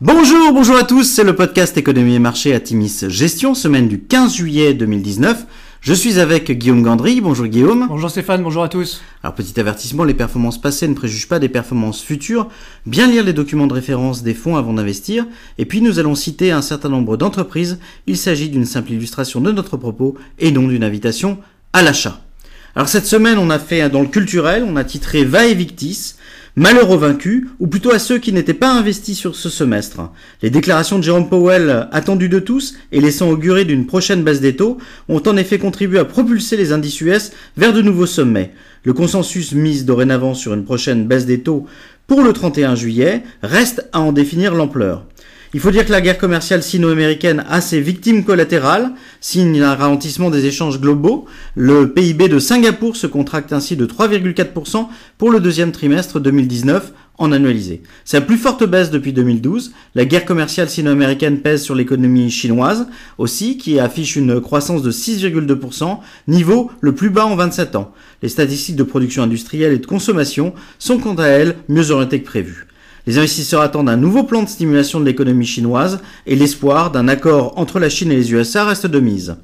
Bonjour, bonjour à tous, c'est le podcast Économie et Marché à Timis Gestion, semaine du 15 juillet 2019. Je suis avec Guillaume Gandry. Bonjour Guillaume. Bonjour Stéphane, bonjour à tous. Alors petit avertissement, les performances passées ne préjugent pas des performances futures. Bien lire les documents de référence des fonds avant d'investir. Et puis nous allons citer un certain nombre d'entreprises. Il s'agit d'une simple illustration de notre propos et non d'une invitation à l'achat. Alors cette semaine, on a fait dans le culturel, on a titré Va et Victis. Malheur aux vaincus, ou plutôt à ceux qui n'étaient pas investis sur ce semestre. Les déclarations de Jérôme Powell, attendues de tous et laissant augurer d'une prochaine baisse des taux, ont en effet contribué à propulser les indices US vers de nouveaux sommets. Le consensus mise dorénavant sur une prochaine baisse des taux pour le 31 juillet reste à en définir l'ampleur. Il faut dire que la guerre commerciale sino-américaine a ses victimes collatérales, signe un ralentissement des échanges globaux. Le PIB de Singapour se contracte ainsi de 3,4% pour le deuxième trimestre 2019 en annualisé. C'est la plus forte baisse depuis 2012. La guerre commerciale sino-américaine pèse sur l'économie chinoise aussi, qui affiche une croissance de 6,2%, niveau le plus bas en 27 ans. Les statistiques de production industrielle et de consommation sont quant à elles mieux orientées que prévues. Les investisseurs attendent un nouveau plan de stimulation de l'économie chinoise et l'espoir d'un accord entre la Chine et les USA reste de mise.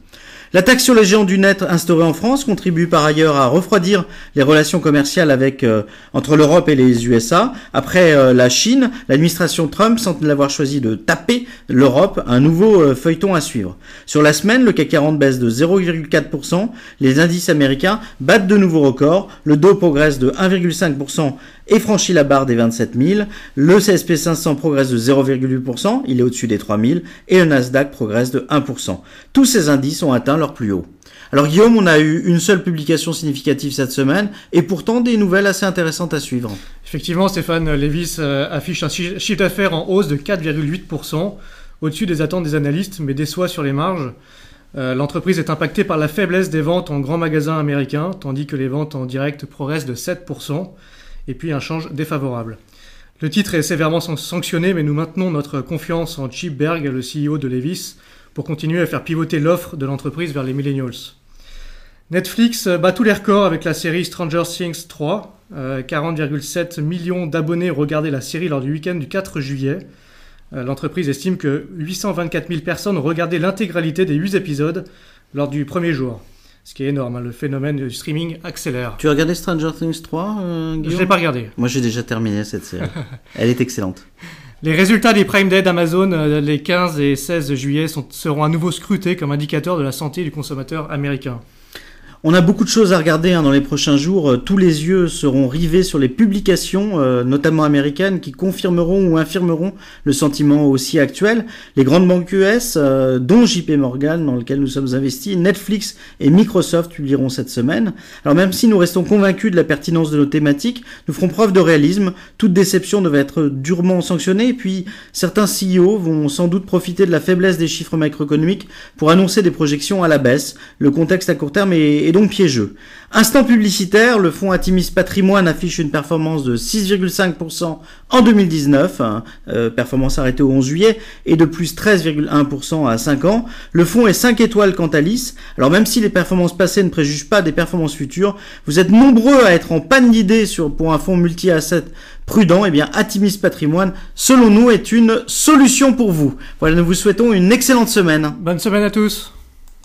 La taxe sur les géants du net instaurée en France contribue par ailleurs à refroidir les relations commerciales euh, entre l'Europe et les USA. Après euh, la Chine, l'administration Trump semble l'avoir choisi de taper l'Europe, un nouveau euh, feuilleton à suivre. Sur la semaine, le CAC 40 baisse de 0,4%, les indices américains battent de nouveaux records, le Dow progresse de 1,5% et franchit la barre des 27 000, le CSP 500 progresse de 0,8%, il est au-dessus des 3 000, et le Nasdaq progresse de 1%. Tous ces indices ont atteint leur plus haut. Alors Guillaume, on a eu une seule publication significative cette semaine et pourtant des nouvelles assez intéressantes à suivre. Effectivement, Stéphane Levis euh, affiche un chiffre d'affaires en hausse de 4,8%, au-dessus des attentes des analystes, mais déçoit sur les marges. Euh, l'entreprise est impactée par la faiblesse des ventes en grands magasins américains, tandis que les ventes en direct progressent de 7%, et puis un change défavorable. Le titre est sévèrement sanctionné, mais nous maintenons notre confiance en Chip Berg, le CEO de Levis, pour continuer à faire pivoter l'offre de l'entreprise vers les millennials. Netflix bat tous les records avec la série Stranger Things 3. 40,7 euh, millions d'abonnés ont regardé la série lors du week-end du 4 juillet. Euh, l'entreprise estime que 824 000 personnes ont regardé l'intégralité des 8 épisodes lors du premier jour. Ce qui est énorme, hein, le phénomène du streaming accélère. Tu as regardé Stranger Things 3 euh, Je l'ai pas regardé. Moi j'ai déjà terminé cette série. Elle est excellente. Les résultats des Prime Day d'Amazon euh, les 15 et 16 juillet seront à nouveau scrutés comme indicateur de la santé du consommateur américain. On a beaucoup de choses à regarder hein, dans les prochains jours. Euh, tous les yeux seront rivés sur les publications, euh, notamment américaines, qui confirmeront ou infirmeront le sentiment aussi actuel. Les grandes banques US, euh, dont JP Morgan, dans lequel nous sommes investis, Netflix et Microsoft publieront cette semaine. Alors même si nous restons convaincus de la pertinence de nos thématiques, nous ferons preuve de réalisme. Toute déception devait être durement sanctionnée. Et puis certains CEO vont sans doute profiter de la faiblesse des chiffres macroéconomiques pour annoncer des projections à la baisse. Le contexte à court terme est donc piégeux. Instant publicitaire, le fonds Atimis Patrimoine affiche une performance de 6,5% en 2019, hein, euh, performance arrêtée au 11 juillet, et de plus 13,1% à 5 ans. Le fonds est 5 étoiles quant à l'IS. Alors même si les performances passées ne préjugent pas des performances futures, vous êtes nombreux à être en panne d'idées pour un fonds multi-asset prudent, et eh bien Atimis Patrimoine, selon nous, est une solution pour vous. Voilà, nous vous souhaitons une excellente semaine. Bonne semaine à tous.